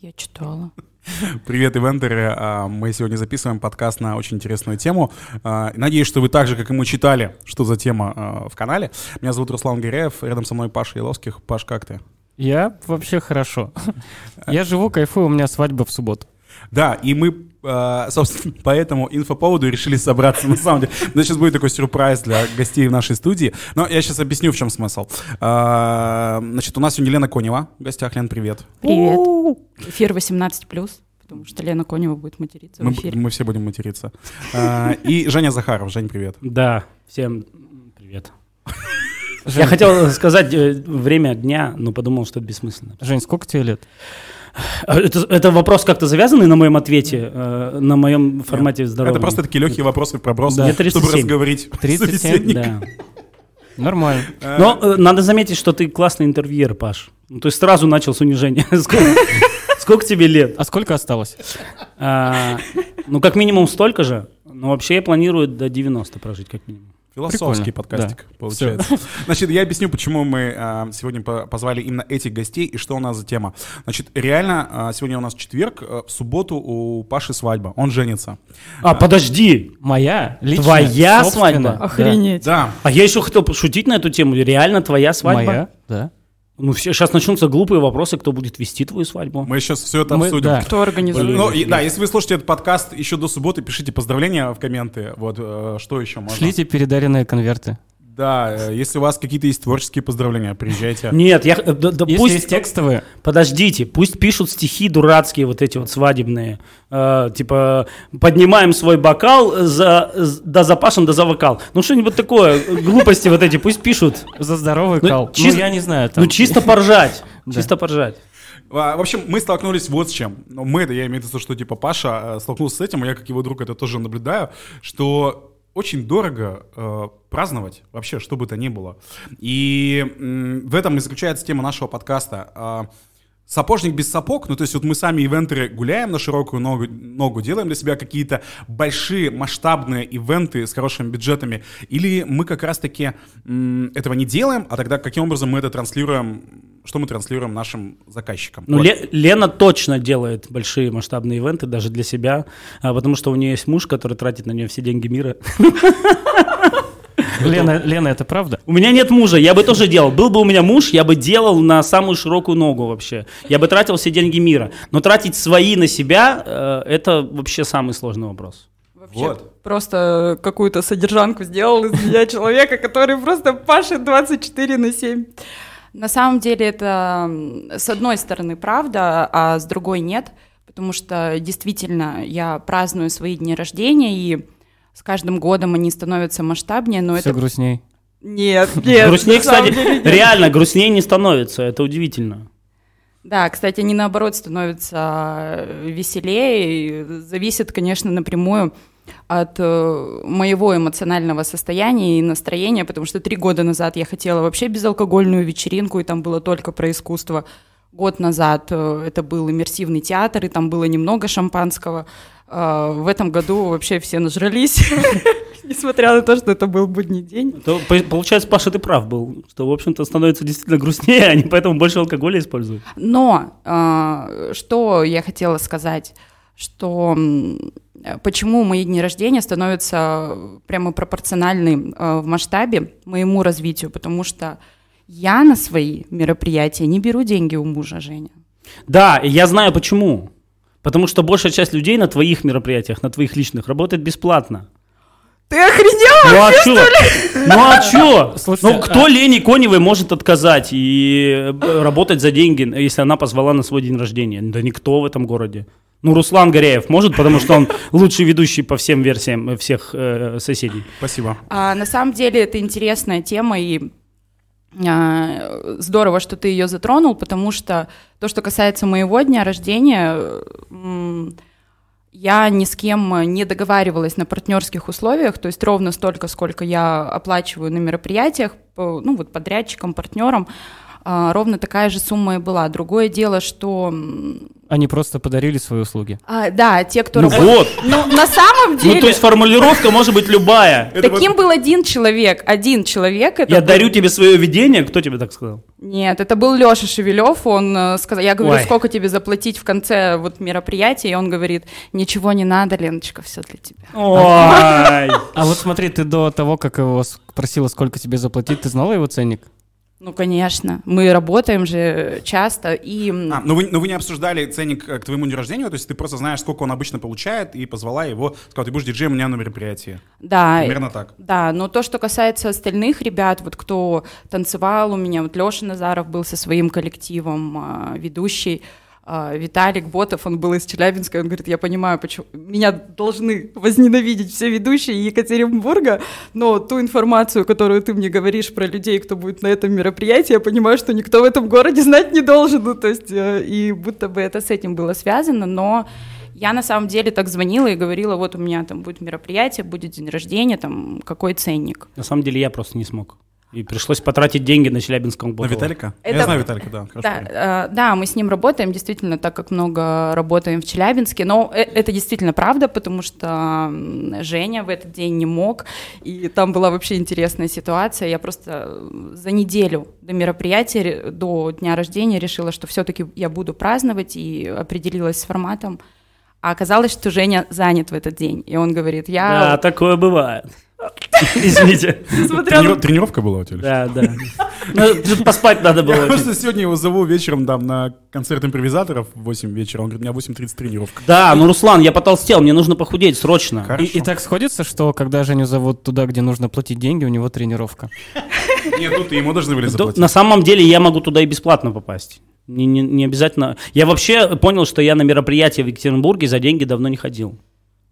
Я читала. Привет, ивентеры. А, Мы сегодня записываем подкаст на очень интересную тему. А, Надеюсь, что вы так же, как и мы, читали, что за тема а, в канале. Меня зовут Руслан Гиряев, рядом со мной Паша Еловских. Паш, как ты? Я вообще хорошо. Я живу, кайфую, у меня свадьба в субботу. Да, и мы, а, собственно, по этому инфоповоду решили собраться, на самом деле. Но сейчас будет такой сюрприз для гостей в нашей студии. Но я сейчас объясню, в чем смысл. А, Значит, у нас сегодня Лена Конева в гостях. Лен, привет. Привет. Эфир 18+, потому что Лена Конева будет материться в Мы, эфире. мы все будем материться. А, И Женя Захаров. Жень, привет. Да, всем привет. Я хотел сказать э, время дня, но подумал, что это бессмысленно. Жень, сколько тебе лет? А Это, это вопрос как-то завязанный на моем ответе, э, на моем формате здоровья? Это просто такие легкие вопросы пробросы, Да. Мне чтобы 37. разговорить 37, собеседника. Да. Нормально. Но э, надо заметить, что ты классный интервьюер, Паш. Ну, то есть сразу начал с унижения. Сколько, сколько тебе лет? А сколько осталось? А, ну, как минимум столько же. Но вообще я планирую до 90 прожить, как минимум. Философский Прикольно, подкастик получается. Значит, я объясню, почему мы а, сегодня по- позвали именно этих гостей и что у нас за тема. Значит, реально, а, сегодня у нас четверг, а, в субботу у Паши свадьба, он женится. А, подожди. Моя личная, Твоя свадьба? Охренеть. Да, А я еще хотел пошутить на эту тему. Реально твоя свадьба? Моя, да. Ну, все, сейчас начнутся глупые вопросы, кто будет вести твою свадьбу. мы сейчас все это Мы- обсудим. да. Кто организует? Ну, и- да, если вы слушаете этот подкаст еще до субботы, пишите поздравления в комменты. Вот, э, что еще можно? Шлите передаренные конверты. Да, э, если у вас какие-то есть творческие поздравления, приезжайте. Нет, я, э, да, да Если пусть, есть текстовые, подождите, пусть пишут стихи дурацкие вот эти вот свадебные, Э, типа поднимаем свой бокал за, з- да за Пашин, да за вокал. Ну что-нибудь такое, глупости вот эти, пусть пишут. за здоровый Ну, кал. чис- Ну, я не знаю. там. Ну чисто поржать, чисто поржать. А, В общем, мы столкнулись вот с чем. Ну, мы, это я имею в виду, что типа Паша э, столкнулся с этим, и я как его друг это тоже наблюдаю, что очень дорого э, праздновать вообще, что бы то ни было. И м, в этом и заключается тема нашего подкаста. А, Сапожник без сапог, ну то есть вот мы сами ивентеры гуляем на широкую ногу, ногу, делаем для себя какие-то большие масштабные ивенты с хорошими бюджетами, или мы как раз-таки этого не делаем, а тогда каким образом мы это транслируем, что мы транслируем нашим заказчикам? Ну. Ле- Лена точно делает большие масштабные ивенты даже для себя, а, потому что у нее есть муж, который тратит на нее все деньги мира. Лена, Лена, это правда? У меня нет мужа, я бы тоже делал. Был бы у меня муж, я бы делал на самую широкую ногу вообще. Я бы тратил все деньги мира. Но тратить свои на себя, э, это вообще самый сложный вопрос. Вообще Вот. просто какую-то содержанку сделал из меня человека, который просто пашет 24 на 7. На самом деле это с одной стороны правда, а с другой нет, потому что действительно я праздную свои дни рождения, и с каждым годом они становятся масштабнее, но Все это... грустней. Нет, нет. грустнее, кстати, деле реально, грустнее не становится, это удивительно. Да, кстати, они наоборот становятся веселее. Зависит, конечно, напрямую от э, моего эмоционального состояния и настроения, потому что три года назад я хотела вообще безалкогольную вечеринку, и там было только про искусство. Год назад э, это был иммерсивный театр, и там было немного шампанского. А В этом году вообще все нажрались, несмотря на то, что это был будний день. То, по- получается, Паша, ты прав был, что, в общем-то, становится действительно грустнее, они поэтому больше алкоголя используют. Но а, что я хотела сказать, что почему мои дни рождения становятся прямо пропорциональны а, в масштабе моему развитию, потому что я на свои мероприятия не беру деньги у мужа, Женя. Да, и я знаю почему. Потому что большая часть людей на твоих мероприятиях, на твоих личных, работает бесплатно. Ты охренел? Ну а чё? Ну а? Слушайте, Ну кто а- Лене Коневой может отказать и э, работать за деньги, если она позвала на свой день рождения? Да никто в этом городе. Ну, Руслан Горяев может, потому что он лучший ведущий по всем версиям э, всех э, соседей. Спасибо. А, на самом деле это интересная тема, и а, здорово, что ты ее затронул, потому что то, что касается моего дня рождения, м, я ни с кем не договаривалась на партнерских условиях, то есть ровно столько, сколько я оплачиваю на мероприятиях, ну вот подрядчикам, партнерам, а, ровно такая же сумма и была. Другое дело, что Они просто подарили свои услуги. А, да, те, кто Ну вот. Ну, на самом деле, Ну, то есть формулировка может быть любая. Таким был один человек. Один человек. Я дарю тебе свое видение. Кто тебе так сказал? Нет, это был Леша Шевелев. Он э, сказал, я говорю, сколько тебе заплатить в конце вот мероприятия, и он говорит, ничего не надо, Леночка, все для тебя. Ой. А вот смотри, ты до того, как его спросила, сколько тебе заплатить, ты знала его ценник? Ну, конечно, мы работаем же часто, и... А, но, вы, но вы не обсуждали ценник э, к твоему дню рождения, то есть ты просто знаешь, сколько он обычно получает, и позвала его, сказала, ты будешь диджеем у меня на мероприятии. да, Примерно так. Да, но то, что касается остальных ребят, вот кто танцевал у меня, вот Леша Назаров был со своим коллективом, а, ведущий, Виталик Ботов, он был из Челябинска, он говорит, я понимаю, почему меня должны возненавидеть все ведущие Екатеринбурга, но ту информацию, которую ты мне говоришь про людей, кто будет на этом мероприятии, я понимаю, что никто в этом городе знать не должен, ну, то есть, э, и будто бы это с этим было связано, но я на самом деле так звонила и говорила, вот у меня там будет мероприятие, будет день рождения, там какой ценник. На самом деле я просто не смог. И пришлось потратить деньги на Челябинском На Ботово. Виталика? Это- Я знаю Виталика, да. хорошо Да, э, да, мы с ним работаем, действительно, так как много работаем в Челябинске, но э- это действительно правда, потому что Женя в этот день не мог, и там была вообще интересная ситуация. Я просто э, за неделю до мероприятия, до дня рождения решила, что все-таки я буду праздновать, и определилась с форматом. А оказалось, что Женя занят в этот день, и он говорит, Да, я... такое бывает. Извините. на Трени- Тренировка была у тебя? Да, да. Ну, тут поспать надо Я было. просто сегодня его зову вечером там на концерт импровизаторов в 8 вечера. Он говорит, у меня 8.30 тренировка. Да, ну, Руслан, я потолстел, мне нужно похудеть срочно. И, и так сходится, что когда Женю зовут туда, где нужно платить деньги, у него тренировка. Нет, тут ему должны были заплатить. На самом деле я могу туда и бесплатно попасть. Не, не- не обязательно. Я вообще понял, что я на мероприятие в Екатеринбурге за деньги давно не ходил.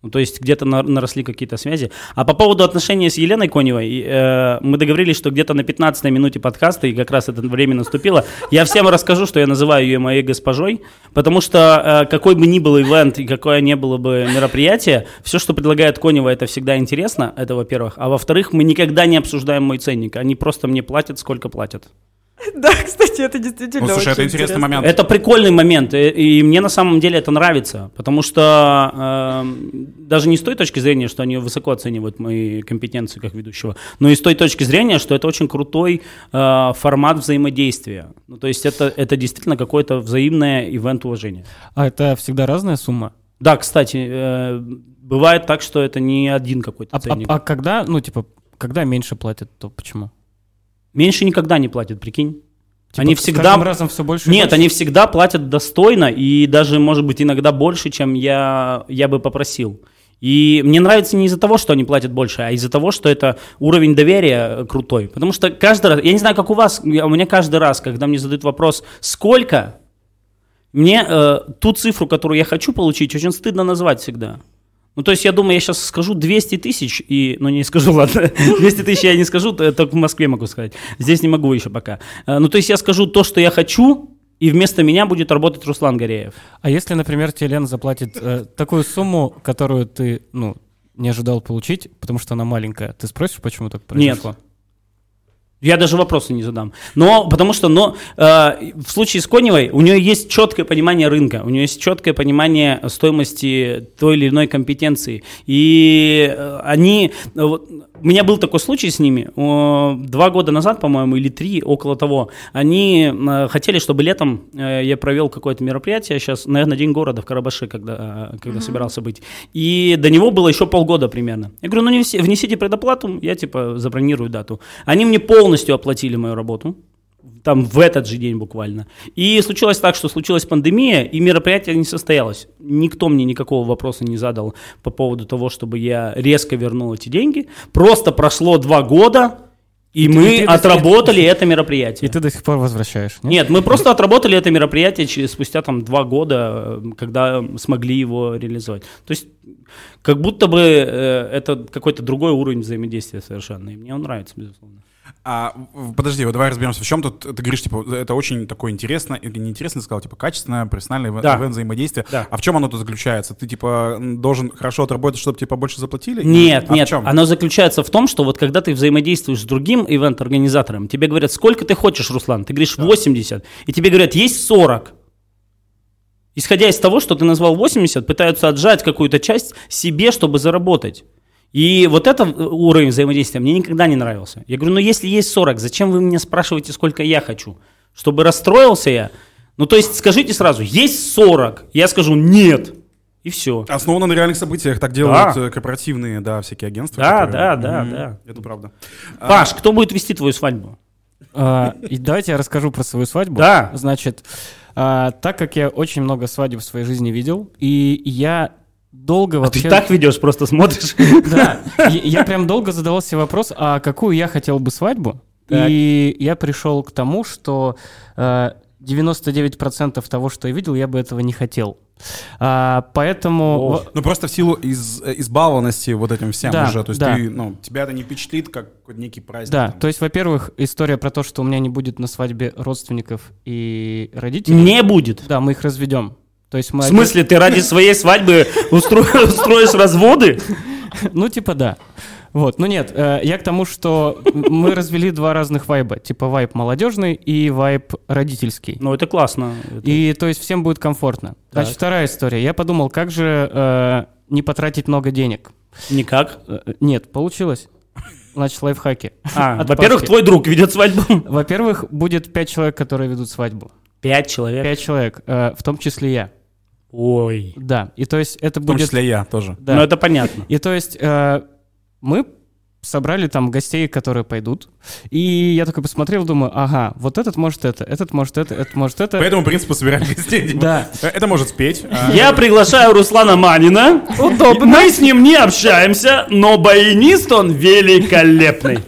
Ну, то есть где-то на- наросли какие-то связи. А по поводу отношений с Еленой Коневой, э, мы договорились, что где-то на 15 минуте подкаста, и как раз это время наступило, я всем расскажу, что я называю ее моей госпожой, потому что э, какой бы ни был ивент и какое ни было бы мероприятие, все, что предлагает Конева, это всегда интересно, это во-первых. А во-вторых, мы никогда не обсуждаем мой ценник, они просто мне платят, сколько платят. Да, кстати, это действительно Ну, слушай, это очень интересный интересно. момент. Это прикольный момент, и, и мне на самом деле это нравится, потому что эм, даже не с той точки зрения, что они высоко оценивают мои компетенции как ведущего, но и с той точки зрения, что это очень крутой э, формат взаимодействия. Ну, то есть это, это действительно какое-то взаимное ивент уважения. А это всегда разная сумма? Да, кстати, э, бывает так, что это не один какой-то А, а- ценник. а когда, ну, типа, когда меньше платят, то почему? Меньше никогда не платят, прикинь. Типа, они всегда... разом все больше Нет, больше? они всегда платят достойно и даже, может быть, иногда больше, чем я, я бы попросил. И мне нравится не из-за того, что они платят больше, а из-за того, что это уровень доверия э, крутой. Потому что каждый раз, я не знаю, как у вас, у меня каждый раз, когда мне задают вопрос, сколько, мне э, ту цифру, которую я хочу получить, очень стыдно назвать всегда. Ну, то есть я думаю, я сейчас скажу 200 тысяч, и, ну, не скажу, ладно, 200 тысяч я не скажу, только в Москве могу сказать. Здесь не могу еще пока. Э, Ну, то есть я скажу то, что я хочу, и вместо меня будет работать Руслан Гореев. А если, например, тебе Лена заплатит э, такую сумму, которую ты, ну, не ожидал получить, потому что она маленькая, ты спросишь, почему так произошло? Я даже вопросы не задам. Но, потому что, но э, в случае с Коневой у нее есть четкое понимание рынка, у нее есть четкое понимание стоимости той или иной компетенции. И э, они, э, вот, у меня был такой случай с ними, два года назад, по-моему, или три, около того, они э, хотели, чтобы летом э, я провел какое-то мероприятие, сейчас, наверное, День города в Карабаше, когда, э, когда собирался быть. И до него было еще полгода примерно. Я говорю, ну не внеси- внесите предоплату, я типа забронирую дату. Они мне полностью оплатили мою работу, там в этот же день буквально. И случилось так, что случилась пандемия, и мероприятие не состоялось. Никто мне никакого вопроса не задал по поводу того, чтобы я резко вернул эти деньги. Просто прошло два года, и, И мы ты- и ты- отработали это И мероприятие. ты до сих пор возвращаешь, нет? Нет, мы просто отработали это мероприятие через, спустя там два года, э, когда смогли его реализовать. То есть как будто бы э, это какой-то другой уровень взаимодействия совершенно, и мне он нравится, безусловно. А, подожди, вот давай разберемся, в чем тут, ты говоришь, типа, это очень такое интересное, или не интересно, ты сказал, типа, качественное, профессиональное Да. ивент взаимодействие. Да. А в чем оно тут заключается? Ты, типа, должен хорошо отработать, чтобы тебе побольше заплатили? Нет, а нет, в чем? оно заключается в том, что вот когда ты взаимодействуешь с другим ивент-организатором, тебе говорят, сколько ты хочешь, Руслан? Ты говоришь 80, и тебе говорят, есть 40. Исходя из того, что ты назвал 80, пытаются отжать какую-то часть себе, чтобы заработать. И вот этот уровень взаимодействия мне никогда не нравился. Я говорю, ну если есть 40, зачем вы меня спрашиваете, сколько я хочу? Чтобы расстроился я? Ну то есть скажите сразу, есть 40, я скажу нет. И все. Основано на реальных событиях. Так делают да. корпоративные, да, всякие агентства. Да, которые... да, да, mm-hmm. да. Это правда. Паш, а... кто будет вести твою свадьбу? А, и давайте я расскажу про свою свадьбу. Да. Значит, а, так как я очень много свадеб в своей жизни видел, и я долго вообще... А ты так ведешь, просто смотришь? Да, я прям долго задавался вопрос, а какую я хотел бы свадьбу? И я пришел к тому, что 99% того, что я видел, я бы этого не хотел. А, поэтому... О, ну просто в силу из, избалованности вот этим всем да, уже. То есть да. ты, ну, тебя это не впечатлит, как некий праздник. Да, там. то есть, во-первых, история про то, что у меня не будет на свадьбе родственников и родителей. Не будет? Да, мы их разведем. То есть мы в смысле, один... ты ради своей свадьбы устроишь разводы? Ну, типа да. Вот, ну нет, э, я к тому, что мы развели два разных вайба, типа вайб молодежный и вайб родительский. Ну это классно. И то есть всем будет комфортно. Так. Значит, вторая история. Я подумал, как же э, не потратить много денег? Никак? Э, нет, получилось. Значит, лайфхаки. А, во-первых, твой друг ведет свадьбу. Во-первых, будет пять человек, которые ведут свадьбу. Пять человек? Пять человек, э, в том числе я. Ой. Да, и то есть это будет... В том числе я тоже. Да. Ну, это понятно. И то есть э, мы собрали там гостей, которые пойдут. И я такой посмотрел, думаю, ага, вот этот может это, этот может это, этот может это. По этому принципу собирали гостей. Да. Это может спеть. А я приглашаю Руслана Манина. Удобно. Мы с ним не общаемся, но баянист он великолепный.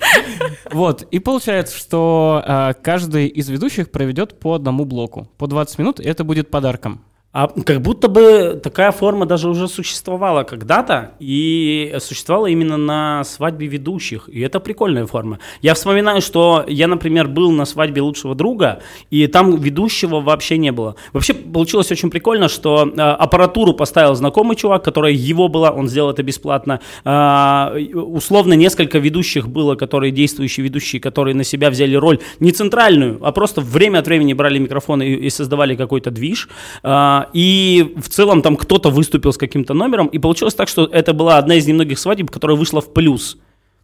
Вот, и получается, что э, каждый из ведущих проведет по одному блоку, по 20 минут, и это будет подарком. А как будто бы такая форма даже уже существовала когда-то, и существовала именно на свадьбе ведущих, и это прикольная форма. Я вспоминаю, что я, например, был на свадьбе лучшего друга, и там ведущего вообще не было. Вообще получилось очень прикольно, что э, аппаратуру поставил знакомый чувак, который его была, он сделал это бесплатно. Э, условно несколько ведущих было, которые действующие ведущие, которые на себя взяли роль не центральную, а просто время от времени брали микрофон и, и создавали какой-то движ. Э, и в целом там кто-то выступил с каким-то номером, и получилось так, что это была одна из немногих свадеб, которая вышла в плюс.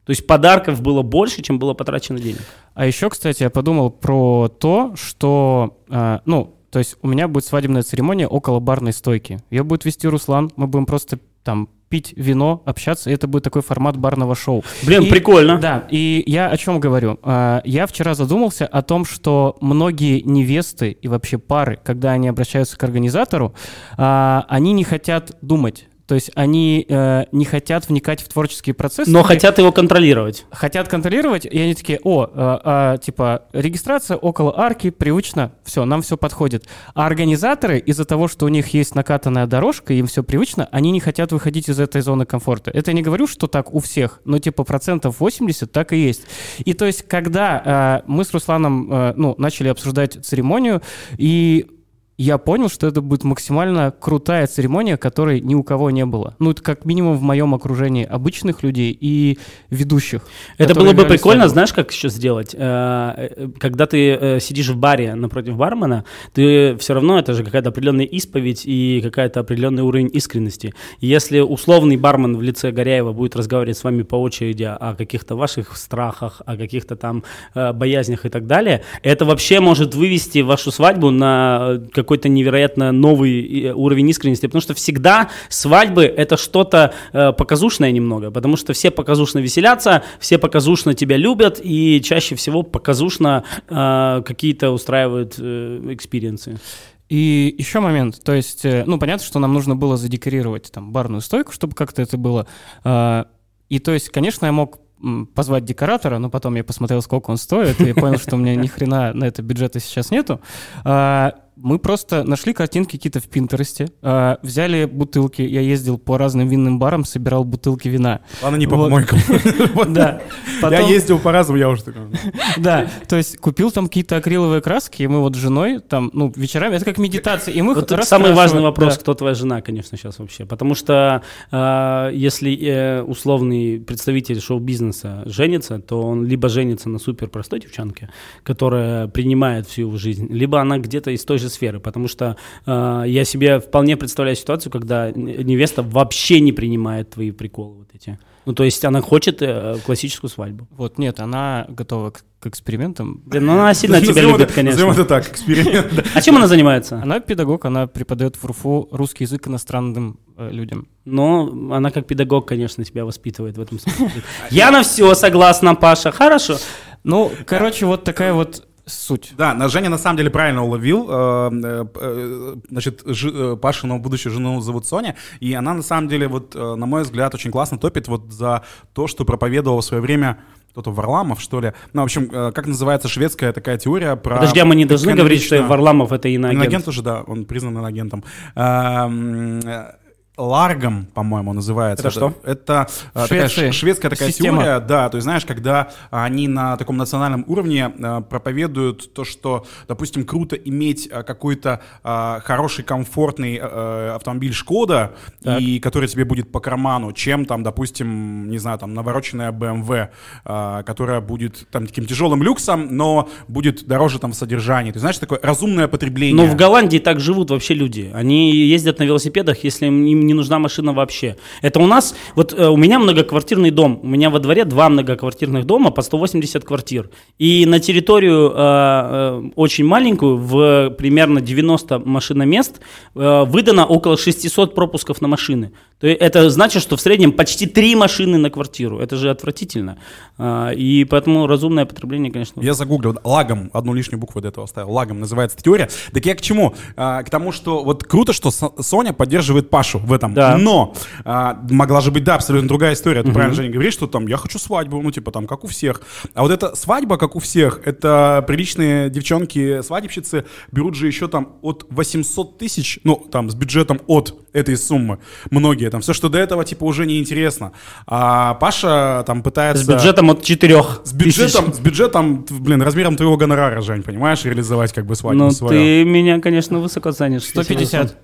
То есть подарков было больше, чем было потрачено денег. А еще, кстати, я подумал про то, что, э, ну, то есть у меня будет свадебная церемония около барной стойки. Ее будет вести Руслан, мы будем просто там пить вино, общаться, и это будет такой формат барного шоу. Блин, и, прикольно. Да, и я о чем говорю? А, я вчера задумался о том, что многие невесты и вообще пары, когда они обращаются к организатору, а, они не хотят думать то есть они э, не хотят вникать в творческий процесс. Но хотят его контролировать. Хотят контролировать, и они такие, о, э, э, типа, регистрация около арки, привычно, все, нам все подходит. А организаторы из-за того, что у них есть накатанная дорожка, им все привычно, они не хотят выходить из этой зоны комфорта. Это я не говорю, что так у всех, но типа процентов 80 так и есть. И то есть, когда э, мы с Русланом, э, ну, начали обсуждать церемонию, и я понял, что это будет максимально крутая церемония, которой ни у кого не было. Ну, это как минимум в моем окружении обычных людей и ведущих. Это было бы прикольно, знаешь, как еще сделать? Э, э, когда ты э, сидишь в баре напротив бармена, ты все равно, это же какая-то определенная исповедь и какая-то определенный уровень искренности. Если условный бармен в лице Горяева будет разговаривать с вами по очереди о каких-то ваших страхах, о каких-то там боязнях и так далее, это вообще может вывести вашу свадьбу на какой-то невероятно новый уровень искренности, потому что всегда свадьбы это что-то э, показушное немного, потому что все показушно веселятся, все показушно тебя любят, и чаще всего показушно э, какие-то устраивают э, experience ы. И еще момент, то есть, э, ну, понятно, что нам нужно было задекорировать там барную стойку, чтобы как-то это было. Э, и то есть, конечно, я мог позвать декоратора, но потом я посмотрел, сколько он стоит, и понял, что у меня ни хрена на это бюджета сейчас нету. А, мы просто нашли картинки какие-то в Пинтересте, э, взяли бутылки, я ездил по разным винным барам, собирал бутылки вина. Ладно, не по помойкам. Да. Я ездил по разным, я уже такой. Да, то есть купил там какие-то акриловые краски, и мы вот с женой там, ну, вечерами, это как медитация, и мы Вот самый важный вопрос, кто твоя жена, конечно, сейчас вообще, потому что э, если э, условный представитель шоу-бизнеса женится, то он либо женится на супер простой девчонке, которая принимает всю его жизнь, либо она где-то из той же сферы, потому что э, я себе вполне представляю ситуацию, когда невеста вообще не принимает твои приколы вот эти. Ну, то есть она хочет э, классическую свадьбу. Вот, нет, она готова к, к экспериментам. Блин, ну она сильно тебя любит, конечно. это так, эксперимент. А чем она занимается? Она педагог, она преподает в РУФУ русский язык иностранным э, людям. Но она как педагог, конечно, тебя воспитывает в этом смысле. Я на все согласна, Паша. Хорошо. Ну, короче, вот такая вот суть. Да, на- Женя на самом деле правильно уловил. э, э, э, Значит, жи- Пашину будущую жену зовут Соня, и она на самом деле, вот, на мой взгляд, очень классно топит вот за то, что проповедовал в свое время кто-то Варламов, что ли. Ну, в общем, как называется шведская такая теория про... Подожди, а мы не должны говорить, что Варламов это иноагент? Иноагент тоже, да, он признан иноагентом. Ларгом, по-моему, называется. Это что? Это э, такая шведская такая Система. теория, да, то есть, знаешь, когда они на таком национальном уровне э, проповедуют то, что, допустим, круто иметь э, какой-то хороший, комфортный автомобиль Шкода, и который тебе будет по карману, чем там, допустим, не знаю, там, навороченная BMW, которая будет там таким тяжелым люксом, но будет дороже там в содержании. То есть, знаешь, такое разумное потребление. Но в Голландии так живут вообще люди. Они ездят на велосипедах, если им не нужна машина вообще. Это у нас, вот э, у меня многоквартирный дом. У меня во дворе два многоквартирных дома по 180 квартир. И на территорию э, э, очень маленькую, в примерно 90 машиномест, э, выдано около 600 пропусков на машины. То есть это значит, что в среднем почти три машины на квартиру. Это же отвратительно. А, И поэтому разумное потребление, конечно, Я загуглил, лагом, одну лишнюю букву до этого оставил, лагом называется теория. Так я к чему? А, к тому, что вот круто, что Со- Соня поддерживает Пашу в этом. Да. Но а, могла же быть, да, абсолютно другая история. Ты правильно, Женя, говоришь, что там я хочу свадьбу, ну типа там как у всех. А вот эта свадьба, как у всех, это приличные девчонки-свадебщицы берут же еще там от 800 тысяч, ну там с бюджетом от этой суммы. Многие там. Все, что до этого типа уже неинтересно. А Паша там пытается... с бюджетом от 4 С бюджетом, с бюджетом, блин, размером твоего гонорара, Жень, понимаешь, реализовать как бы свадьбу Ну, свою. ты меня, конечно, высоко ценишь. 150.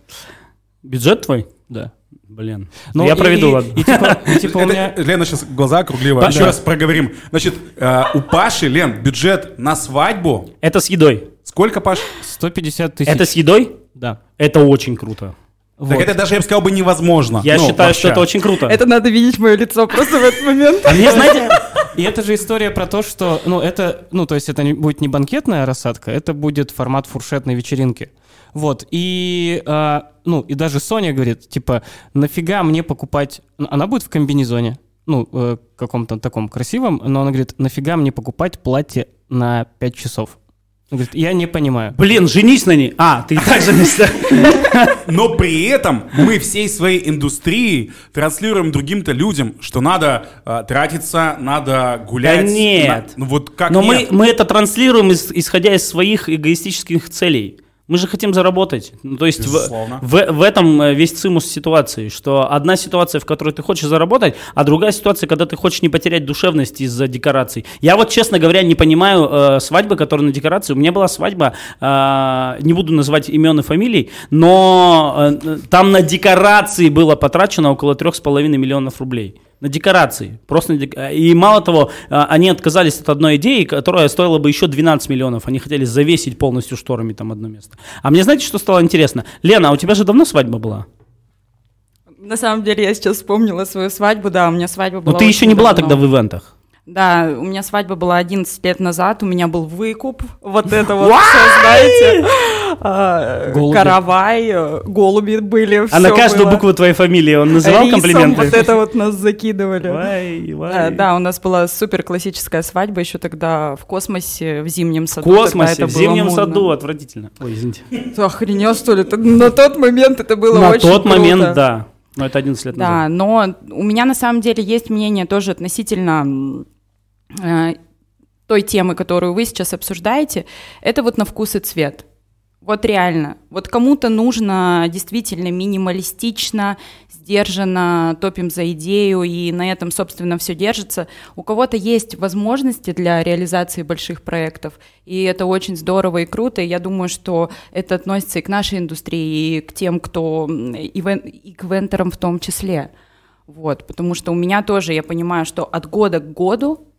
Бюджет твой? Да. Блин. Ну, я и- проведу, и- ладно. И, типа, и типа у Это- меня... Лена сейчас глаза округлила. Па- Еще да. раз проговорим. Значит, э, у Паши, Лен, бюджет на свадьбу. Это с едой. Сколько, Паш? 150 тысяч. Это с едой? Да. Это очень круто. Вот. Так это даже, я бы сказал, бы невозможно. Я Ну, считаю, что вообще. это очень круто. Это надо видеть мое лицо просто в этот момент. А мне, знаете, И это же история про то, что, ну, это, ну, то есть это не, будет не банкетная рассадка, это будет формат фуршетной вечеринки. Вот, и, а, ну, и даже Соня говорит, типа, нафига мне покупать... ну, Она будет в комбинезоне, ну, э, каком-то таком красивом, но она говорит, нафига мне покупать платье на 5 часов? Говорит, я не понимаю. блин, женись на ней. А, ты и так же Но при этом мы всей своей индустрией транслируем другим-то людям, что надо э, тратиться, надо гулять. Да нет. На- ну вот как Но мы, нет? мы это транслируем, ис- исходя из своих эгоистических целей. Мы же хотим заработать. Ну, то есть в, Безусловно. в, в этом э, весь цимус ситуации, что одна ситуация, в которой ты хочешь заработать, а другая ситуация, когда ты хочешь не потерять душевность из-за декораций. Я вот, честно говоря, не понимаю э, свадьбы, которая на декорации. У меня была свадьба, э, не буду называть имен и фамилий, но э, там на декорации было потрачено около 3,5 миллионов рублей. На декорации. Просто на дек- И мало того, а, они отказались от одной идеи, которая стоила бы еще 12 миллионов. Они хотели завесить полностью шторами там одно место. А мне знаете, что стало интересно? Лена, а у тебя же давно свадьба была? На самом деле, я сейчас вспомнила свою свадьбу, да, у меня свадьба была Но ты еще не была давно. тогда в ивентах. Да, у меня свадьба была 11 лет назад, у меня был выкуп, вот это вот все, знаете, Голуби. каравай, э, голуби были, А на каждую было. букву твоей фамилии он называл Рисом комплименты? вот это вот нас закидывали. Вай, вай. Э, Да, у нас была супер классическая свадьба еще тогда в космосе, в зимнем В саду. тогда космосе, в зимнем модно. саду, отвратительно. Ой, извините. Ты охренел, что ли? На тот момент это было На очень тот момент, круто. да. Но это 11 лет Да, назад. но у меня на самом деле есть мнение тоже относительно э, той темы, которую вы сейчас обсуждаете. Это вот на вкус и цвет. Вот реально. Вот кому-то нужно действительно минималистично, сдержанно, топим за идею, и на этом, собственно, все держится. У кого-то есть возможности для реализации больших проектов, и это очень здорово и круто. И я думаю, что это относится и к нашей индустрии, и к тем, кто и к вентерам в том числе. Вот, потому что у меня тоже, я понимаю, что от года к году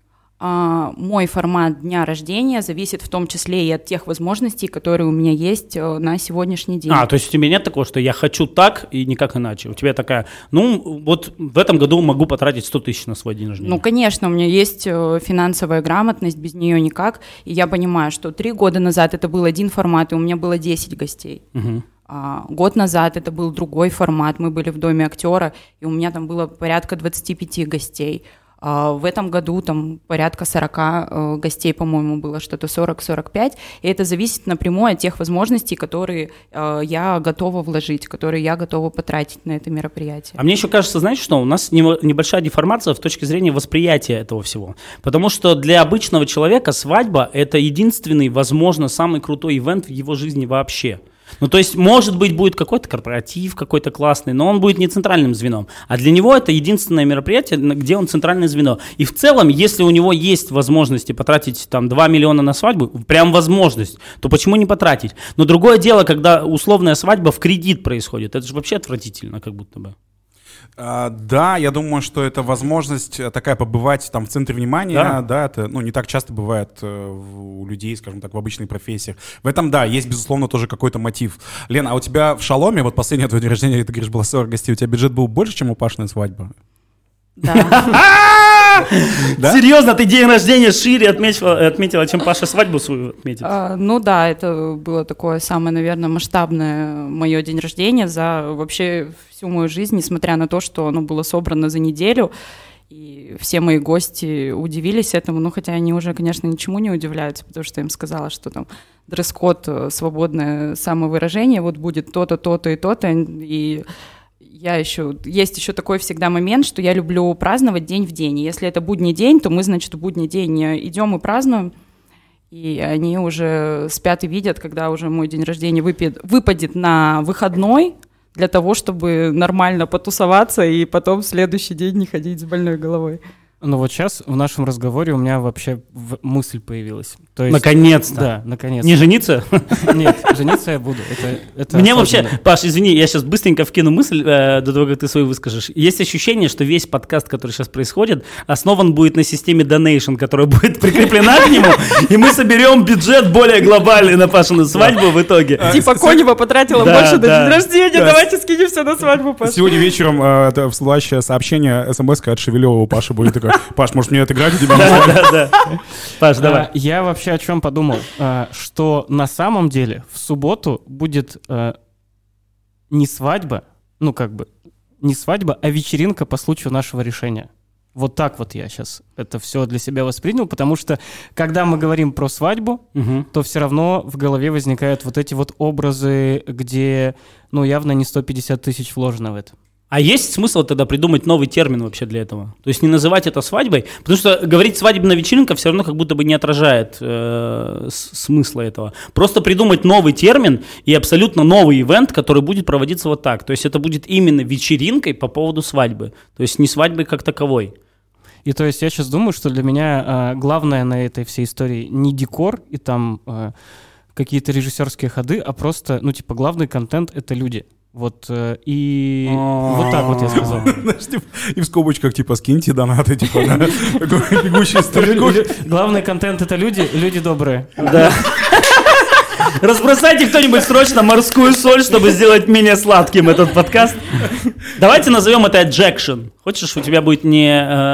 мой формат дня рождения зависит в том числе и от тех возможностей, которые у меня есть э, на сегодняшний день. А, то есть у тебя нет такого, что я хочу так и никак иначе. У тебя такая, ну, вот в этом году могу потратить 100 тысяч на свой день рождения. Ну, конечно, у меня есть э, финансовая грамотность, без нее никак. И я понимаю, что три года назад это был один формат, и у меня было 10 гостей. Мгм. А, год назад это был другой формат. Мы были в доме актера, и у меня там было порядка 25 гостей. А, в этом году там порядка 40 э, гостей, по-моему, было что-то 40-45. И это зависит напрямую от тех возможностей, которые э, я готова вложить, которые я готова потратить на это мероприятие. А мне еще кажется, знаете что, у нас небольшая деформация в точке зрения восприятия этого всего. Потому что для обычного человека свадьба – это единственный, возможно, самый крутой ивент в его жизни вообще. Ну, то есть, может быть, будет какой-то корпоратив какой-то классный, но он будет не центральным звеном. А для него это единственное мероприятие, где он центральное звено. И в целом, если у него есть возможности потратить там 2 миллиона на свадьбу, прям возможность, то почему не потратить? Но другое дело, когда условная свадьба в кредит происходит. Это же вообще отвратительно, как будто бы. А, да, я думаю, что это возможность э, такая побывать там в центре внимания, Да. да, это, ну, не так часто бывает э, у людей, скажем так, в обычной профессиях. В этом, да, есть, безусловно, тоже какой-то мотив. Лена, а у тебя в Шаломе, вот последнее твое день рождения, ты говоришь, было 40 гостей, у тебя бюджет был больше, чем у Пашиной свадьбы? Да. Серьезно, ты день рождения шире отметила, отметила, чем Паша свадьбу свою отметил? А, Ну да, это было такое самое, наверное, масштабное мое день рождения за вообще всю мою жизнь, несмотря на то, что оно было собрано за неделю. И все мои гости удивились этому, ну хотя они уже, конечно, ничему не удивляются, потому что я им сказала, что там дресс-код, э, свободное самовыражение, вот будет то-то, то-то и то-то, и я еще, есть еще такой всегда момент, что я люблю праздновать день в день. Если это будний день, то мы, значит, в будний день э, идем и празднуем. И они уже спят и видят, когда уже мой день рождения выпадет, выпадет на выходной, для того, чтобы нормально потусоваться и потом в следующий день не ходить с больной головой. Ну вот сейчас в нашем разговоре у меня вообще в- мысль появилась. То есть, Наконец-то. Да, наконец-то. Не жениться? Нет, жениться я буду. Это, это Мне вообще, Паш, извини, я сейчас быстренько вкину мысль э, до того, как ты свою выскажешь. Есть ощущение, что весь подкаст, который сейчас происходит, основан будет на системе Donation, которая будет прикреплена к нему, и мы соберем бюджет более глобальный на Пашину свадьбу в итоге. Типа Конева потратила больше на день рождения, Да. давайте скинемся на свадьбу, Паша. Сегодня вечером э, это всплывающее сообщение, смс от Шевелева у Паши будет такое, Паш, может мне отыграть у тебя на свадьбе?» Да, да. Паш, давай. А, я вообще о чем подумал? А, что на самом деле в субботу будет а, не свадьба, ну как бы, не свадьба, а вечеринка по случаю нашего решения. Вот так вот я сейчас это все для себя воспринял, потому что когда мы говорим про свадьбу, Мгм. то все равно в голове возникают вот эти вот образы, где, ну, явно не 150 тысяч вложено в это. А есть смысл тогда придумать новый термин вообще для этого? То есть не называть это свадьбой? Потому что говорить свадебная вечеринка все равно как будто бы не отражает э, смысла этого. Просто придумать новый термин и абсолютно новый ивент, который будет проводиться вот так. То есть это будет именно вечеринкой по поводу свадьбы. То есть не свадьбой как таковой. И то есть я сейчас думаю, что для меня а, главное на этой всей истории не декор и там а, какие-то режиссерские ходы, а просто, ну, типа, главный контент — это люди. Вот, э, и вот так вот я сказал. Типа, И в скобочках, типа, скиньте донаты, типа, бегущий. Главный контент — это люди, люди добрые. Да. Разбросайте кто-нибудь срочно морскую соль, чтобы сделать менее сладким этот подкаст. Давайте назовем это ejection. Хочешь, у тебя будет не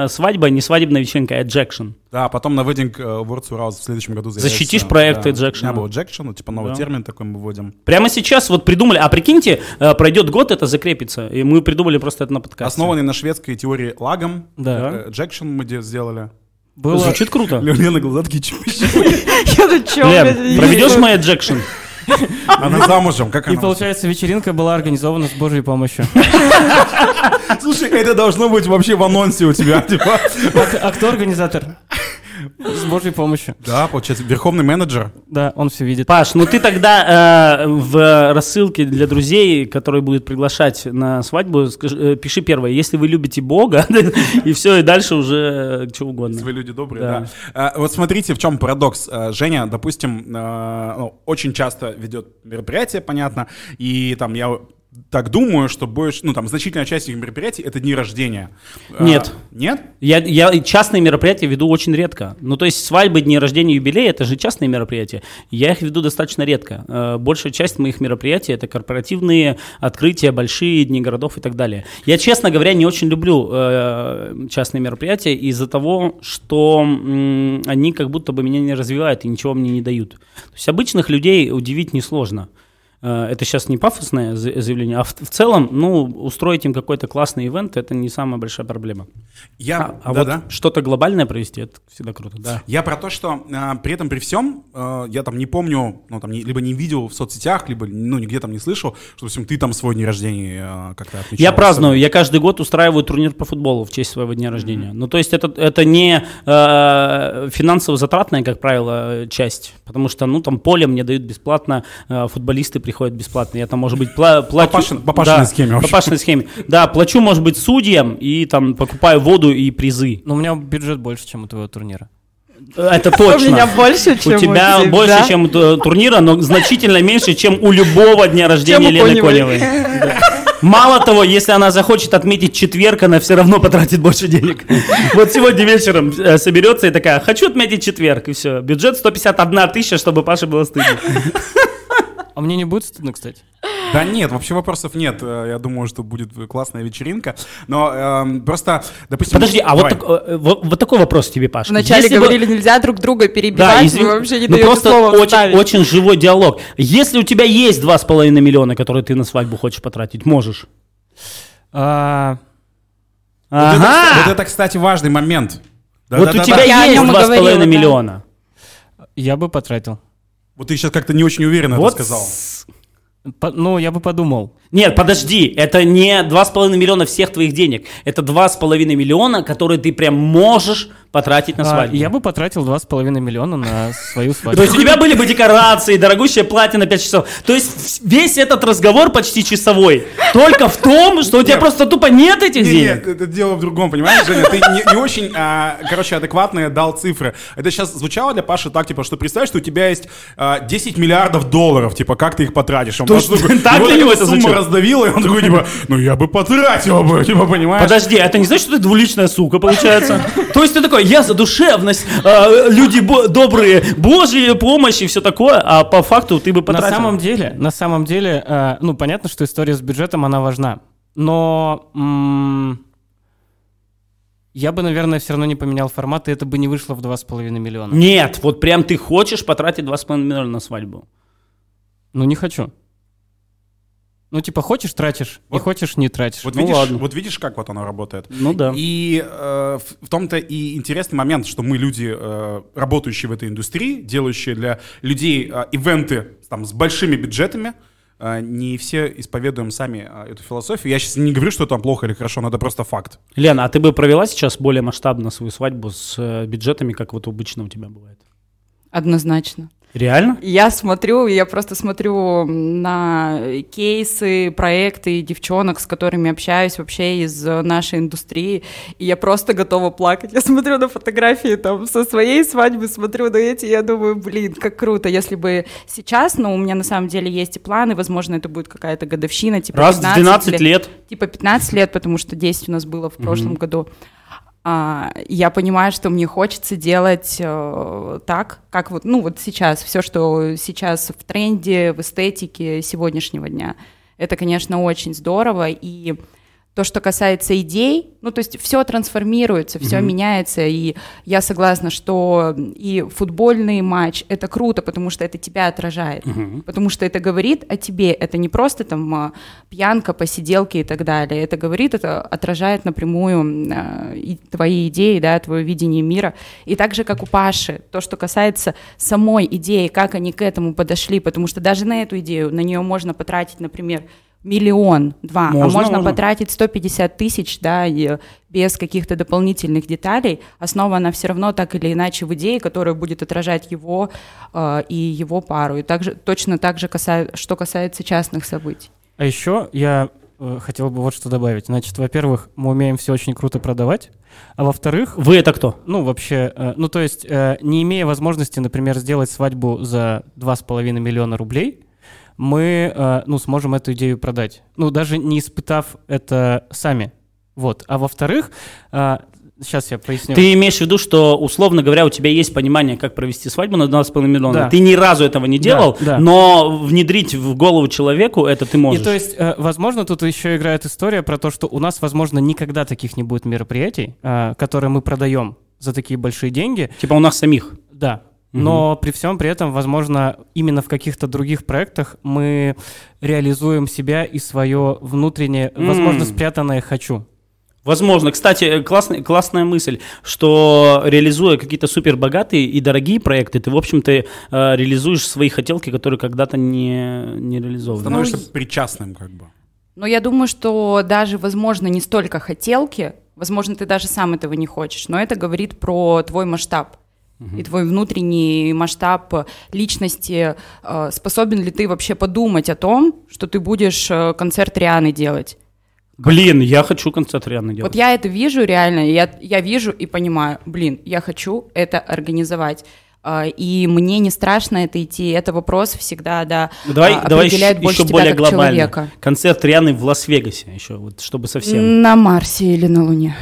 э, свадьба, не свадебная вечеринка, а ejection. Да, потом на Wedding э, Words House в следующем году заявится. Защитишь проект да. Ejection. У меня был Ejection, ну, типа новый Да. термин такой мы вводим. Прямо сейчас вот придумали, а прикиньте, э, пройдет год, это закрепится. И мы придумали просто это на подкасте. Основанный на шведской теории лагом. Да. Э, Ejection мы де- сделали. Было... Звучит круто. Лена глаза такие. Я ну чё, Лен, проведешь мой ejection? Она замужем, как И она? получается, вечеринка была организована с Божьей помощью. Слушай, это должно быть вообще в анонсе у тебя, типа. А кто организатор? С Божьей помощью. Да, получается, верховный менеджер. Да, он все видит. Паш, ну ты тогда э, в рассылке для друзей, которые будут приглашать на свадьбу, скажи- э, пиши первое, если вы любите Бога, и все, и дальше уже что угодно. Вы люди добрые, Да. да. А, вот смотрите, в чем парадокс. А, Женя, допустим, а, ну, очень часто ведет мероприятия, понятно, и там я так думаю, что больше, ну, там, значительная часть их мероприятий — это дни рождения. А, Нет. нет? Я, я частные мероприятия веду очень редко. Ну, то есть свадьбы, дни рождения, юбилеи – это же частные мероприятия. Я их веду достаточно редко. Э, Большая часть моих мероприятий – это корпоративные открытия, большие дни городов и так далее. Я, честно говоря, не очень люблю э, частные мероприятия из-за того, что м, они как будто бы меня не развивают и ничего мне не дают. То есть обычных людей удивить несложно. Э, Это сейчас не пафосное за- заявление, а в, в целом, ну, устроить им какой-то классный ивент – это не самая большая проблема. Я, А, а да-да. вот что-то глобальное провести, это всегда круто, да. Я про то, что а, при этом, при всем, а, я там не помню, ну, там, не- либо не видел в соцсетях, либо, ну, нигде там не слышал, что, допустим, ты там свой день рождения а, как-то отмечал. Я праздную, я каждый год устраиваю турнир по футболу в честь своего дня рождения. Ну, то есть это, это не э, финансово затратная, как правило, часть, потому что, ну, там поле мне дают бесплатно, э, футболисты приходят бесплатно, я там, может быть, пла- плачу... Папашин- папашиной схеме, в По общем. папашиной схеме. Да, плачу, может быть, судьям и там покупаю воду и призы. Но у меня бюджет больше, чем у твоего турнира. Это точно. У меня больше, чем У тебя тебя, больше, да? чем у турнира, но значительно меньше, чем у любого дня рождения у Лены Коневой. Коневой. Да. Мало того, если она захочет отметить четверг, она все равно потратит больше денег. Вот сегодня вечером э, соберется и такая, хочу отметить четверг, и все. Бюджет 151 тысяча, чтобы Паше было стыдно. А мне не будет стыдно, кстати. Да нет, вообще вопросов нет. Э, Я думаю, что будет классная вечеринка. Но эм, просто, допустим... Подожди, а вот, так- э, вот, вот такой вопрос тебе, Паша. Вначале Если бы- говорили, нельзя друг друга Да, перебивать, извини, вы вообще не ну просто слова очень, вставить. очень живой диалог. Если у тебя есть 2,5 миллиона, которые ты на свадьбу хочешь потратить, можешь. А, Вот это, вот это, кстати, важный момент. Вот у Да-да-да-да. тебя о есть нем и 2,5 говорила, да. миллиона. я бы потратил. Вот ты сейчас как-то не очень уверенно Вот это сказал. с- По- ну, я бы подумал. Нет, подожди, это не 2,5 миллиона всех твоих денег. Это 2,5 миллиона, которые ты прям можешь потратить на А, свадьбу. я бы потратил 2,5 миллиона на свою То свадьбу. есть у тебя были бы декорации, дорогущее платье на 5 часов. То есть весь этот разговор почти часовой. Только в том, что у тебя просто тупо нет этих Не, денег. Нет, это дело в другом, понимаешь, Женя? Ты не, очень, а, короче, адекватно дал цифры. Это сейчас звучало для Паши так, типа, что представь, что у тебя есть а, 10 миллиардов долларов, типа, как ты их потратишь? Он То просто так его для него это сумма раздавила, и он такой, типа, ну я бы потратил бы, типа, понимаешь? Подожди, это не значит, что ты двуличная сука, получается? То есть ты такой, я за душевность, а, люди бо- добрые, божья помощь и все такое, а по факту ты бы На потратил. самом деле, на самом деле, э, ну, понятно, что история с бюджетом, она важна. Но м, я бы, наверное, все равно не поменял формат, и это бы не вышло в 2,5 миллиона. Нет, вот прям ты хочешь потратить 2,5 миллиона на свадьбу. Ну, не хочу. Ну, типа, хочешь, тратишь, не Вот- хочешь, не тратишь. Вот, Ну видишь, ладно. вот видишь, как вот оно работает. Ну да. И э, в, в том-то и интересный момент, что мы люди, э, работающие в этой индустрии, делающие для людей э, ивенты там, с большими бюджетами, э, не все исповедуем сами э, эту философию. Я сейчас не говорю, что там плохо или хорошо, но это просто факт. Лена, а ты бы провела сейчас более масштабно свою свадьбу с э, бюджетами, как вот обычно у тебя бывает? Однозначно. Реально? Я смотрю, я просто смотрю на кейсы, проекты девчонок, с которыми общаюсь вообще из э, нашей индустрии, и я просто готова плакать. Я смотрю на фотографии там со своей свадьбы, смотрю на эти, я думаю, блин, как круто, если бы сейчас, но у меня на самом деле есть и планы, возможно, это будет какая-то годовщина, типа Раз в 15 12 лет. типа 15 лет, потому что 10 у нас было в прошлом году. А, я понимаю, что мне хочется делать э, так, как вот, ну вот сейчас, все, что сейчас в тренде, в эстетике сегодняшнего дня. Это, конечно, очень здорово, и то, что касается идей, ну, то есть все трансформируется, все меняется, и я согласна, что и футбольный матч — это круто, потому что это тебя отражает, потому что это говорит о тебе, это не просто там а, пьянка, посиделки и так далее, это говорит, это отражает напрямую а, и твои идеи, да, твое видение мира, и так же, как у Паши, то, что касается самой идеи, как они к этому подошли, потому что даже на эту идею, на нее можно потратить, например, миллион, два, Можно, а можно, можно. потратить 150 тысяч, да, и без каких-то дополнительных деталей. Основа она все равно так или иначе в идее, которая будет отражать его э, и его пару. И также, точно так же, каса- что касается частных событий. А еще я э, хотел бы вот что добавить. Значит, во-первых, мы умеем все очень круто продавать, а во-вторых, Вы это кто? ну, вообще, э, ну, то есть, э, не имея возможности, например, сделать свадьбу за 2,5 миллиона рублей, мы, э, ну, сможем эту идею продать. Ну, даже не испытав это сами. Вот. А во-вторых, э, сейчас я поясню. Ты имеешь в виду, что, условно говоря, у тебя есть понимание, как провести свадьбу на 2,5 миллиона. Да. Ты ни разу этого не делал, да. но внедрить в голову человеку это ты можешь. И то есть, э, возможно, тут еще играет история про то, что у нас, возможно, никогда таких не будет мероприятий, э, которые мы продаем за такие большие деньги. Типа у нас самих. Да. Но при всем при этом, возможно, именно в каких-то других проектах мы реализуем себя и свое внутреннее, возможно, спрятанное «хочу». Возможно. Кстати, классная, классная мысль, что реализуя какие-то супер богатые и дорогие проекты, ты, в общем-то, э, реализуешь свои хотелки, которые когда-то не, не реализованы. Становишься Ну, причастным как бы. Но я думаю, что даже, возможно, не столько хотелки, возможно, ты даже сам этого не хочешь, но это говорит про твой масштаб. И твой внутренний масштаб личности, э, способен ли ты вообще подумать о том, что ты будешь э, концерт Рианы делать? Блин, я хочу концерт реально делать. Вот я это вижу реально, я, я вижу и понимаю, блин, я хочу это организовать. А, И мне не страшно это идти. Это вопрос всегда, да, Давай, а, давай определяет еще, больше еще тебя более как глобально. человека. Концерт Рианы в Лас-Вегасе еще, вот, чтобы совсем. На Марсе или на Луне.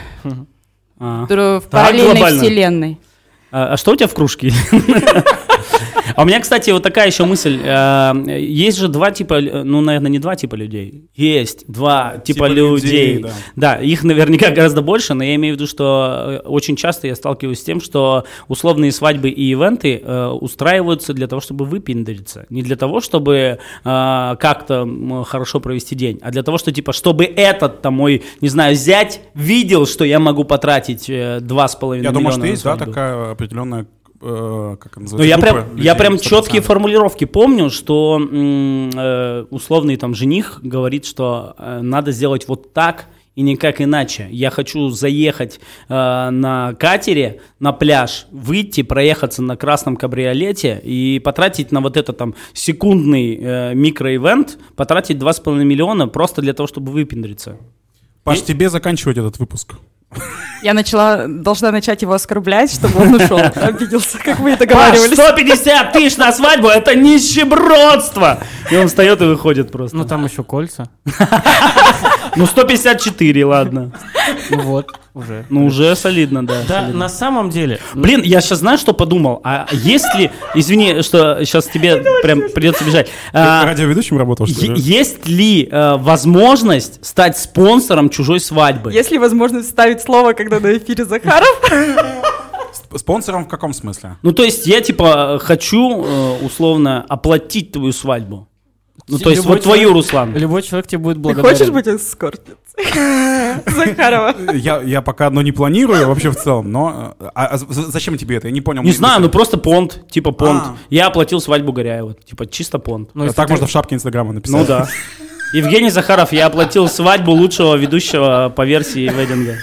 А. Др- В Так параллельной глобально. вселенной. А, а что у тебя в кружке? А у меня, кстати, вот такая еще мысль. Э, Есть же два типа, ну, наверное, не два типа людей. Есть два типа, Типа людей, да. Их наверняка гораздо больше, но я имею в виду, что э, очень часто я сталкиваюсь с тем, что условные свадьбы и ивенты э, устраиваются для того, чтобы выпендриться. Не для того, чтобы как-то хорошо провести день, а для того, что типа, чтобы этот там мой, не знаю, зять видел, что я могу потратить э, два с половиной Я миллиона думаю, что есть, да, такая определенная, э, как Ну, называется, я группа прям, людей, я прям 100%. четкие формулировки помню, что э, условный там жених говорит, что э, надо сделать вот так и никак иначе. Я хочу заехать э, на катере на пляж, выйти, проехаться на красном кабриолете и потратить на вот это там секундный э, микроивент, потратить 2,5 миллиона просто для того, чтобы выпендриться. Паш, тебе заканчивать этот выпуск. Я начала, должна начать его оскорблять, чтобы он ушел, обиделся, как мы и Паш, договаривались. 150 тысяч на свадьбу, это нищебродство! И он встает и выходит просто. Ну, там еще кольца. Ну, 154, ладно. Ну вот, уже. Ну, уже солидно, да. Да, солидно. на самом деле... Блин, я сейчас знаешь, что подумал? А если, извини, что сейчас тебе прям придется бежать. А, радиоведущим работал, что ли? есть ли э, возможность стать спонсором чужой свадьбы? Есть ли возможность вставить слово, когда на эфире Захаров? Сп- Спонсором в каком смысле? Ну, то есть я, типа, хочу, э, условно, оплатить твою свадьбу. Ну, то есть вот твою, Руслан. Любой человек тебе будет Ты благодарен. хочешь быть эскортницей? Захарова. Я, я пока одно не планирую вообще в целом, но... А, а з- зачем тебе это? Я не понял. Не знаю, ну просто понт, типа понт. А. Я оплатил свадьбу Горяева, типа чисто понт. Ну, А если так ты- можно в шапке Инстаграма написать. Ну да. Евгений Захаров, я оплатил свадьбу лучшего ведущего по версии вединга.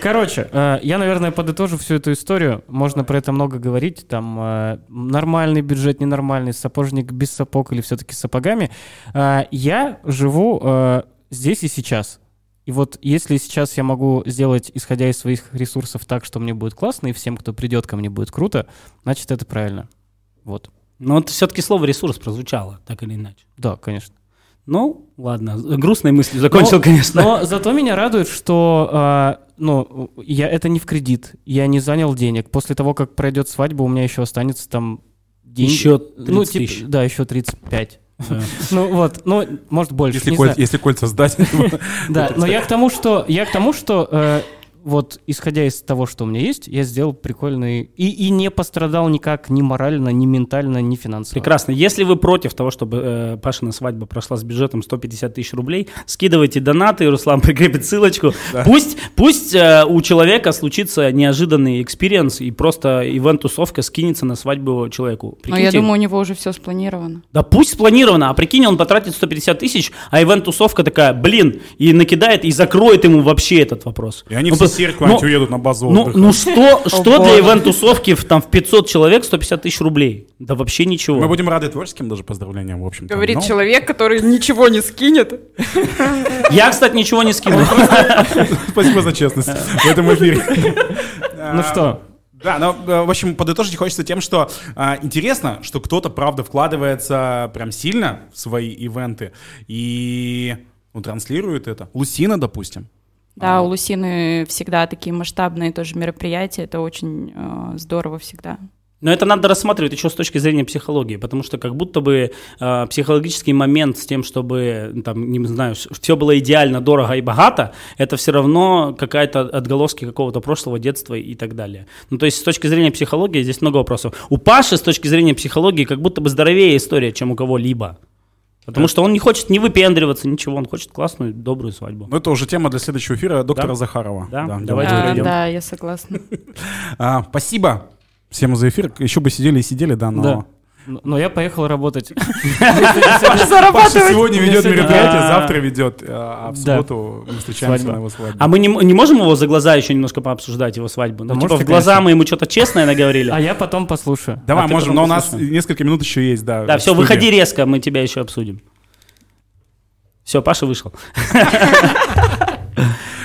Короче, э, я, наверное, подытожу всю эту историю. Можно про это много говорить. Там э, нормальный бюджет, ненормальный, сапожник без сапог или все-таки с сапогами. Э, я живу здесь и сейчас. И вот если сейчас я могу сделать, исходя из своих ресурсов, так, что мне будет классно, и всем, кто придет ко мне, будет круто, значит, это правильно. Вот. Но вот все-таки слово ресурс прозвучало, так или иначе. Да, конечно. Ну, ладно, грустной мыслью закончил, Но- конечно. Но зато меня радует, что а, ну, я, это не в кредит, я не занял денег. После того, как пройдет свадьба, у меня еще останется там деньги. Еще 30 ну, типа, тысяч. Да, еще 35. Да. Ну вот, ну, может больше, Если, коль- если кольца сдать. Да, но я к тому, что, я к тому, что э, вот исходя из того, что у меня есть, я сделал прикольный и, и не пострадал никак ни морально, ни ментально, ни финансово. Прекрасно. Если вы против того, чтобы э, Пашина свадьба прошла с бюджетом 150 тысяч рублей, скидывайте донаты, Руслан прикрепит ссылочку. Пусть, пусть э, у человека случится неожиданный experience, и просто ивент-тусовка скинется на свадьбу человеку. Но Ну, я Прикиньте, думаю, у него уже все спланировано. Да пусть спланировано, а прикинь, он потратит 150 тысяч, а ивент-тусовка такая, блин, и накидает, и закроет ему вообще этот вопрос. И они Ну, все по- серь куда-нибудь ну, уедут на базу ну, ну что, что для ивент-тусовки в, там, в 500 человек 150 тысяч рублей? Да вообще ничего. Мы будем рады творческим даже поздравлениям, в общем-то. Говорит но- человек, который ничего не скинет. Я, кстати, ничего не скинул. Спасибо за честность в этом эфире. Ну что, Да, но, э, в общем, подытожить хочется тем, что а, интересно, что кто-то, правда, вкладывается прям сильно в свои ивенты и ну, транслирует это. Лусина, допустим. Да, у Лусины всегда такие масштабные тоже мероприятия, это очень э, здорово всегда. Но это надо рассматривать еще с точки зрения психологии, потому что как будто бы э, психологический момент с тем, чтобы, ну, там, не знаю, все было идеально, дорого и богато, это все равно какая-то отголоски какого-то прошлого детства и так далее. Ну, то есть с точки зрения психологии здесь много вопросов. У Паши с точки зрения психологии как будто бы здоровее история, чем у кого-либо. Потому что он не хочет не выпендриваться, ничего, он хочет классную, добрую свадьбу. Но это уже тема для следующего эфира доктора Да? Захарова. Да? давайте Давайте А, перейдем. да, я согласна. А, спасибо всем за эфир. Еще бы сидели и сидели, да, но... Да. Но я поехал работать. Паша сегодня ведет мероприятие, завтра ведет, а в субботу мы встречаемся на его свадьбе. А мы не, можем его за глаза еще немножко пообсуждать, его свадьбу? Ну, типа, в глаза мы ему что-то честное наговорили. А я потом послушаю. Давай, а можем, но у нас несколько минут еще есть, да. Да, все, выходи резко, мы тебя еще обсудим. Все, Паша вышел.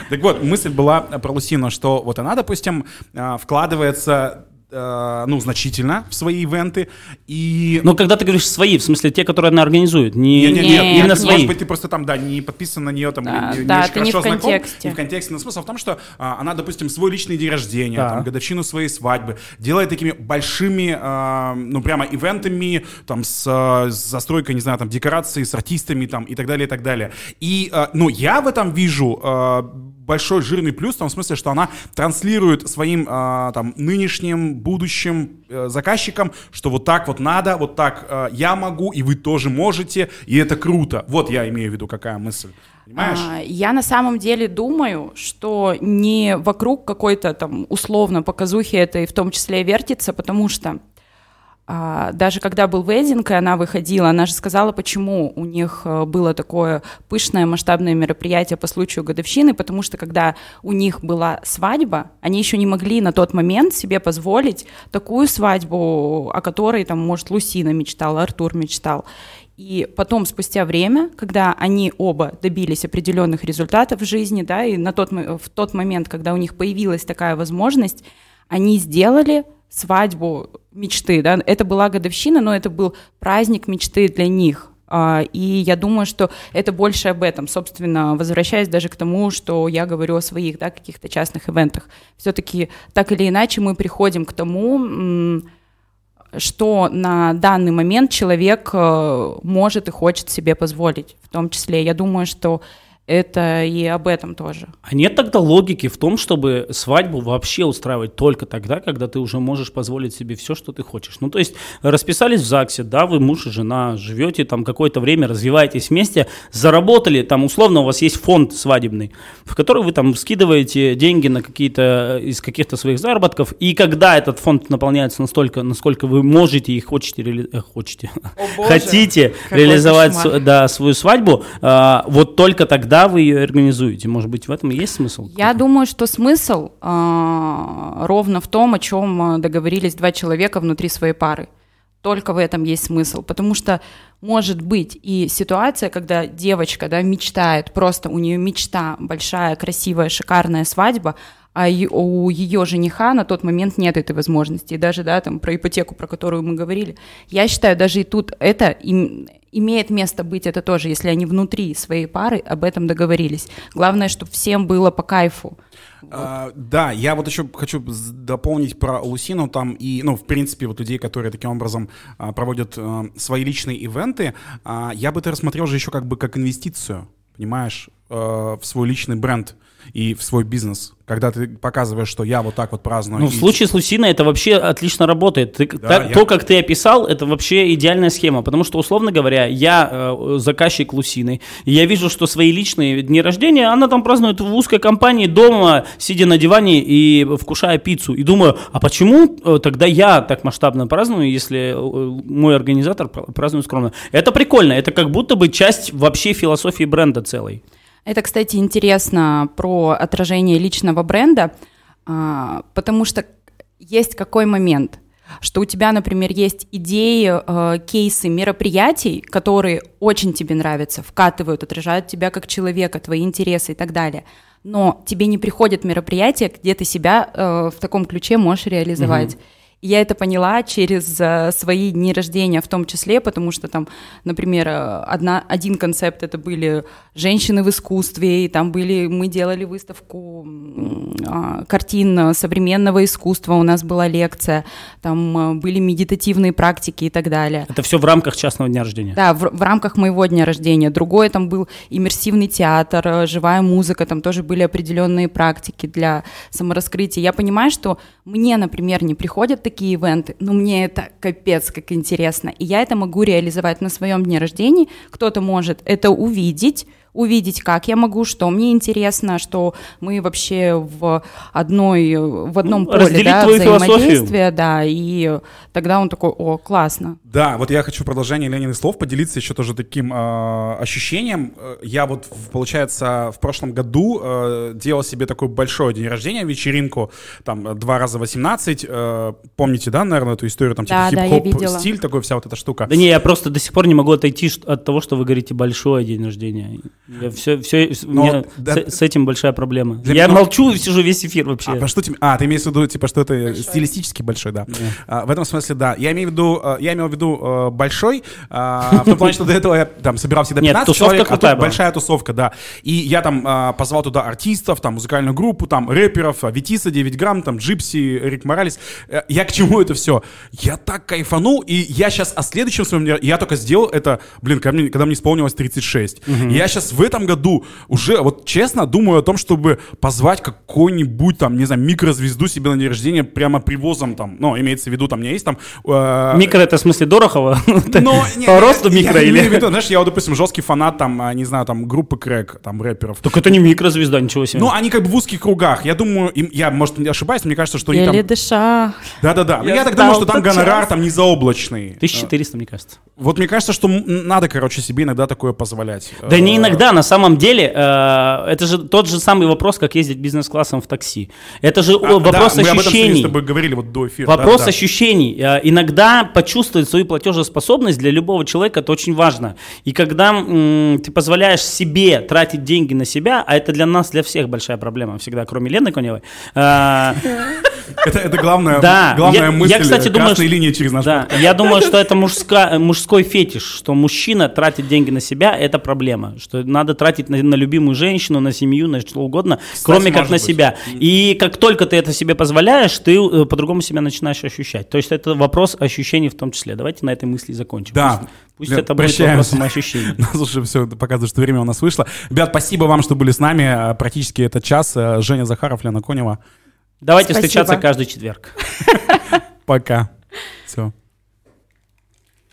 Так вот, мысль была про Лусину, что вот она, допустим, а, вкладывается э, ну, значительно в свои ивенты, и... Но когда ты говоришь свои, в смысле те, которые она организует, не, Не-не-не, Нет, именно нет. свои. Может быть, ты просто там, да, не подписан на нее, там, Да, не, не да, очень ты не хорошо в знаком, контексте. Не в контексте, но смысл в том, что а, она, допустим, свой личный день рождения, Да. там, годовщину своей свадьбы, делает такими большими, а, ну, прямо ивентами, там, с, а, с застройкой, не знаю, там, декораций, с артистами, там, и так далее, и так далее. И, а, ну, я в этом вижу а, большой жирный плюс в том смысле, что она транслирует своим а, там нынешним, будущим э, заказчикам, что вот так вот надо, вот так э, я могу, и вы тоже можете, и это круто. Вот я имею в виду, какая мысль. Понимаешь? А, Я на самом деле думаю, что не вокруг какой-то там условно показухи это и в том числе вертится, потому что а, даже когда был вейдинг, и она выходила, она же сказала, почему у них э, было такое пышное масштабное мероприятие по случаю годовщины, потому что когда у них была свадьба, они еще не могли на тот момент себе позволить такую свадьбу, о которой там, может, Лусина мечтала, Артур мечтал. И потом, спустя время, когда они оба добились определенных результатов в жизни, да, и на тот, в тот момент, когда у них появилась такая возможность, они сделали свадьбу мечты, да, это была годовщина, но это был праздник мечты для них. А, И я думаю, что это больше об этом, собственно, возвращаясь даже к тому, что я говорю о своих, да, каких-то частных ивентах. Все-таки так или иначе мы приходим к тому, что на данный момент человек э, может и хочет себе позволить. В том числе, я думаю, что это и об этом тоже. А нет тогда логики в том, чтобы свадьбу вообще устраивать только тогда, когда ты уже можешь позволить себе все, что ты хочешь. Ну, то есть расписались в ЗАГСе, да, вы муж и жена, живете там какое-то время, развиваетесь вместе, заработали, там условно у вас есть фонд свадебный, в который вы там скидываете деньги на какие-то из каких-то своих заработков, и когда этот фонд наполняется настолько, насколько вы можете и хотите, реали- э, хотите, хотите реализовать да, свою свадьбу, а, вот только тогда вы ее организуете. Может быть, в этом есть смысл? Я думаю, что смысл а, ровно в том, о чем а, договорились два человека внутри своей пары. Только в этом есть смысл, потому что может быть и ситуация, когда девочка да, мечтает, просто у нее мечта большая, красивая, шикарная свадьба, а у ее жениха на тот момент нет этой возможности. И даже да, там, про ипотеку, про которую мы говорили. Я считаю, даже и тут это им- имеет место быть это тоже, если они внутри своей пары об этом договорились. Главное, чтобы всем было по кайфу. А, да, я вот еще хочу дополнить про Лусину там и, ну, в принципе, вот людей, которые таким образом а, проводят а, свои личные ивенты, а, я бы это рассмотрел же еще как бы как инвестицию, понимаешь, а, в свой личный бренд и в свой бизнес, когда ты показываешь, что я вот так вот праздную. Ну, в случае с Лусиной это вообще отлично работает. Ты- Да, так- я- То, как ты описал, это вообще идеальная схема. Потому что, условно говоря, я э, заказчик Лусины, и я вижу, что свои личные дни рождения она там празднует в узкой компании дома, сидя на диване и вкушая пиццу. И думаю, а почему э, тогда я так масштабно праздную, если э, мой организатор пра- празднует скромно? Это прикольно, это как будто бы часть вообще философии бренда целой. Это, кстати, интересно про отражение личного бренда, а, потому что есть какой момент, что у тебя, например, есть идеи, э, кейсы мероприятий, которые очень тебе нравятся, вкатывают, отражают тебя как человека, твои интересы и так далее. но тебе не приходят мероприятия, где ты себя э, в таком ключе можешь реализовать. И я это поняла через э, свои дни рождения в том числе, потому что там, например, э, одна, один концепт это были женщины в искусстве, и там были, мы делали выставку а, картин современного искусства, у нас была лекция, там э, были медитативные практики и так далее. Это все в рамках частного дня рождения. Да, в, в рамках моего дня рождения. Другое там был иммерсивный театр, живая музыка, там тоже были определенные практики для самораскрытия. Я понимаю, что мне, например, не приходят такие ивенты, но мне это капец как интересно. И я это могу реализовать на своем дне рождения. Кто-то может это увидеть, увидеть, как я могу, что мне интересно, что мы вообще в одной, в одном Ну, поле да, философию. взаимодействия, да, и тогда он такой, о, классно. Да, вот я хочу в продолжение Лениных слов поделиться еще тоже таким э, ощущением. Я вот, получается, в прошлом году э, делал себе такой большой день рождения, вечеринку, там, два раза 18. э, помните, да, наверное, эту историю, там, Да, типа да, хип-хоп стиль такой, вся вот эта штука. Да не, я просто до сих пор не могу отойти от того, что вы говорите большой день рождения. Я все, все, у Но, меня да- с, с этим большая проблема. Для я меня- молчу и сижу весь эфир вообще. А, про что тебе- а, ты имеешь в виду, типа, что это стилистически большой, да. А, в этом смысле, да. Я имею в виду, э, я имел в виду э, большой, а, в том плане, что до этого я там собирал всегда Нет, 15 тусовка человек, а тут большая тусовка, да. И я там а, позвал туда артистов, там, музыкальную группу, там, рэперов, а, Витиса, 9 грамм, там, Джипси, Рик Моралес. Э, Я к чему это все? Я так кайфанул, и я сейчас о следующем своем я только сделал это, блин, когда мне, когда мне исполнилось 36. И Я сейчас в этом году уже, вот честно, думаю о том, чтобы позвать какой-нибудь там, не знаю, микрозвезду себе на день рождения прямо привозом там, ну, имеется в виду, там, у меня есть там... э, Микро это в смысле Дорохова? но, не, По я- росту я микро в или? виду, знаешь, я вот, допустим, жесткий фанат там, а, не знаю, там, группы Крэк, там, рэперов. Так это не микрозвезда, ничего себе. Ну, они как бы в узких кругах. Я думаю, им, я, может, не ошибаюсь, мне кажется, что они там... Дыша. Да-да-да. Я я так думаю, что там гонорар там не заоблачный. 1400, мне кажется. Вот мне кажется, что надо, короче, себе иногда такое позволять. Да не Э, иногда, на самом деле, э, это же тот же самый вопрос, как ездить бизнес-классом в такси. Это же а, вопрос да, мы об этом ощущений. с тобой говорили вот до эфира. Вопрос Да-да-да. ощущений. Э, Иногда почувствовать свою платежеспособность для любого человека это очень важно. И когда м, ты позволяешь себе тратить деньги на себя, а это для нас, для всех большая проблема всегда, кроме Лены Коневой. э, Это, это главная, Да, главная я- мысль я, кстати, думаю, что- линии через наш Да, я думаю, что это мужска- мужской фетиш, что мужчина тратит деньги на себя, это проблема. Что надо тратить на, на любимую женщину, на семью, на что угодно, кроме как на быть. себя. И как только ты это себе позволяешь, ты э, по-другому себя начинаешь ощущать. То есть это вопрос ощущений в том числе. Давайте на этой мысли закончим. Да. Пусть, пусть Лен, это будет прощаемся. вопросом ощущений. Ну, слушай, все, показывает, что время у нас вышло. Ребят, спасибо вам, что были с нами. Э, Практически этот час. Э, Женя Захаров, Лена Конева. Давайте Спасибо. встречаться каждый четверг. Пока. Все.